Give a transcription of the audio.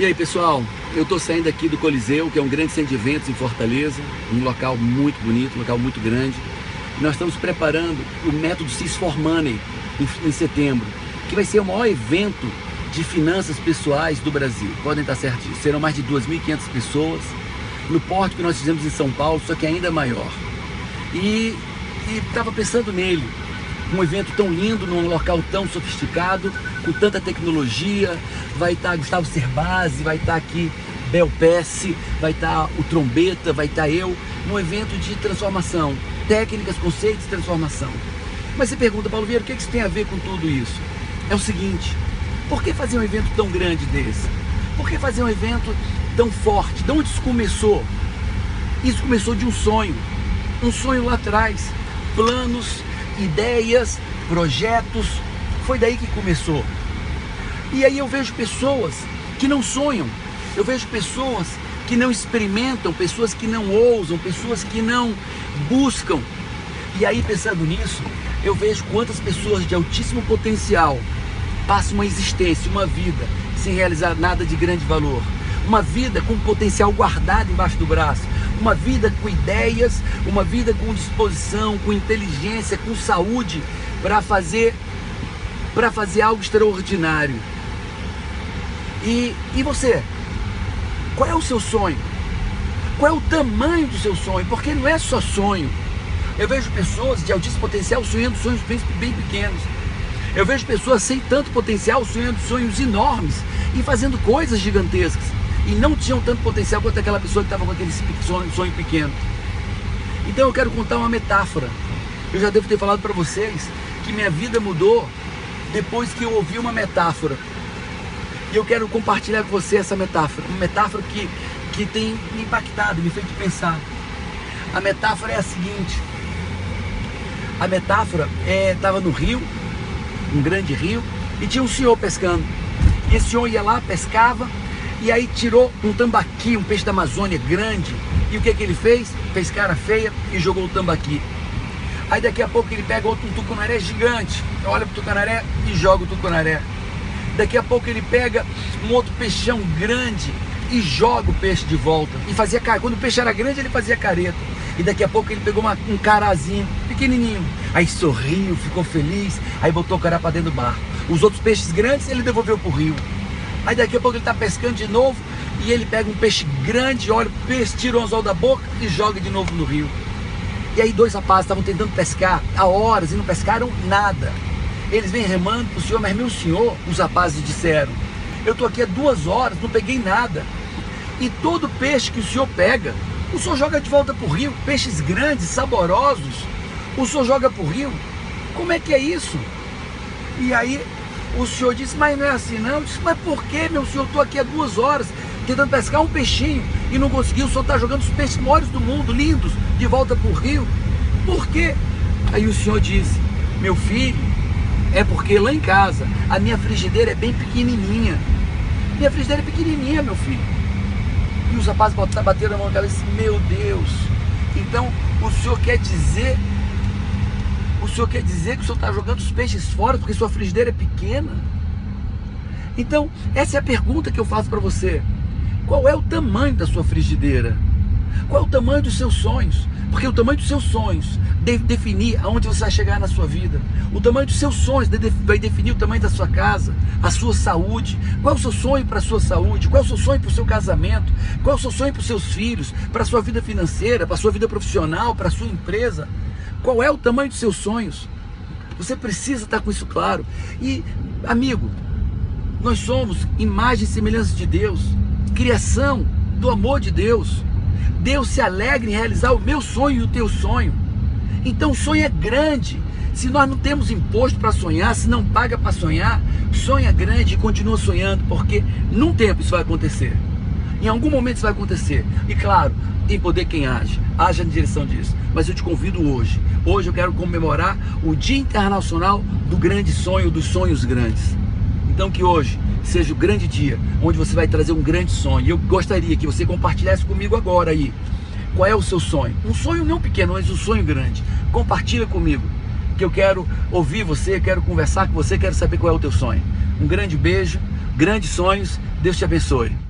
E aí pessoal, eu estou saindo aqui do Coliseu, que é um grande centro de eventos em Fortaleza, um local muito bonito, um local muito grande. Nós estamos preparando o método Cis for Money em, em setembro, que vai ser o maior evento de finanças pessoais do Brasil. Podem estar certos, serão mais de 2.500 pessoas no porte que nós fizemos em São Paulo, só que ainda maior. E estava pensando nele, um evento tão lindo, num local tão sofisticado, com tanta tecnologia. Vai estar Gustavo Cerbasi, vai estar aqui Bel Pesce, vai estar o Trombeta, vai estar eu, num evento de transformação, técnicas, conceitos de transformação. Mas você pergunta, Paulo Vieira, o que isso tem a ver com tudo isso? É o seguinte, por que fazer um evento tão grande desse? Por que fazer um evento tão forte? De onde isso começou? Isso começou de um sonho, um sonho lá atrás, planos, ideias, projetos, foi daí que começou. E aí eu vejo pessoas que não sonham, eu vejo pessoas que não experimentam, pessoas que não ousam, pessoas que não buscam. E aí pensando nisso, eu vejo quantas pessoas de altíssimo potencial passam uma existência, uma vida, sem realizar nada de grande valor. Uma vida com potencial guardado embaixo do braço, uma vida com ideias, uma vida com disposição, com inteligência, com saúde para fazer para fazer algo extraordinário. E, e você? Qual é o seu sonho? Qual é o tamanho do seu sonho? Porque não é só sonho. Eu vejo pessoas de altíssimo potencial sonhando sonhos bem, pequenos. Eu vejo pessoas sem tanto potencial sonhando sonhos enormes e fazendo coisas gigantescas. E não tinham tanto potencial quanto aquela pessoa que estava com aquele sonho, sonho pequeno. Então eu quero contar uma metáfora. Eu já devo ter falado para vocês que minha vida mudou depois que eu ouvi uma metáfora. E eu quero compartilhar com você essa metáfora. Uma metáfora que, que tem me impactado, me feito pensar. A metáfora é a seguinte. A metáfora estava é, no rio, um grande rio, e tinha um senhor pescando. E esse senhor ia lá, pescava, e aí tirou um tambaqui, um peixe da Amazônia grande. E o que, que ele fez? Fez cara feia e jogou o tambaqui. Aí daqui a pouco ele pega outro tucunaré gigante, olha pro tucunaré e joga o tucunaré. Daqui a pouco ele pega um outro peixão grande e joga o peixe de volta. E fazia quando o peixe era grande, ele fazia careta. E daqui a pouco ele pegou uma, um carazinho pequenininho. Aí sorriu, ficou feliz, aí botou o cará para dentro do bar. Os outros peixes grandes ele devolveu pro rio. Aí daqui a pouco ele está pescando de novo e ele pega um peixe grande, olha o peixe, tira o anzol da boca e joga de novo no rio. E aí dois rapazes estavam tentando pescar há horas e não pescaram nada. Eles vêm remando para o senhor, mas meu senhor, os rapazes disseram, eu estou aqui há duas horas, não peguei nada. E todo peixe que o senhor pega, o senhor joga de volta para o rio, peixes grandes, saborosos, o senhor joga para o rio. Como é que é isso? E aí o senhor disse, mas não é assim não. Eu disse, mas por que, meu senhor? Estou aqui há duas horas tentando pescar um peixinho e não conseguiu. Senhor está jogando os peixes maiores do mundo, lindos, de volta para o rio. Por quê? Aí o senhor disse, meu filho, é porque lá em casa a minha frigideira é bem pequenininha. Minha frigideira é pequenininha, meu filho. E os rapazes bateram a mão na cabeça meu Deus. Então o senhor quer dizer o senhor quer dizer que o senhor está jogando os peixes fora porque sua frigideira é pequena? Então, essa é a pergunta que eu faço para você. Qual é o tamanho da sua frigideira? Qual é o tamanho dos seus sonhos? Porque o tamanho dos seus sonhos deve definir aonde você vai chegar na sua vida. O tamanho dos seus sonhos vai definir o tamanho da sua casa, a sua saúde. Qual é o seu sonho para a sua saúde? Qual é o seu sonho para o seu casamento? Qual é o seu sonho para os seus filhos? Para a sua vida financeira? Para a sua vida profissional? Para a sua empresa? Qual é o tamanho dos seus sonhos? Você precisa estar com isso claro. E, amigo, nós somos imagem e semelhança de Deus, criação do amor de Deus. Deus se alegra em realizar o meu sonho e o teu sonho. Então o sonho é grande. Se nós não temos imposto para sonhar, se não paga para sonhar, sonha grande e continua sonhando, porque num tempo isso vai acontecer. Em algum momento isso vai acontecer. E claro, tem poder quem age, haja na direção disso. Mas eu te convido hoje. Hoje eu quero comemorar o Dia Internacional do Grande Sonho, dos Sonhos Grandes. Então que hoje seja o grande dia onde você vai trazer um grande sonho. Eu gostaria que você compartilhasse comigo agora aí. Qual é o seu sonho? Um sonho não pequeno, mas um sonho grande. Compartilha comigo, que eu quero ouvir você, quero conversar com você, quero saber qual é o teu sonho. Um grande beijo, grandes sonhos. Deus te abençoe.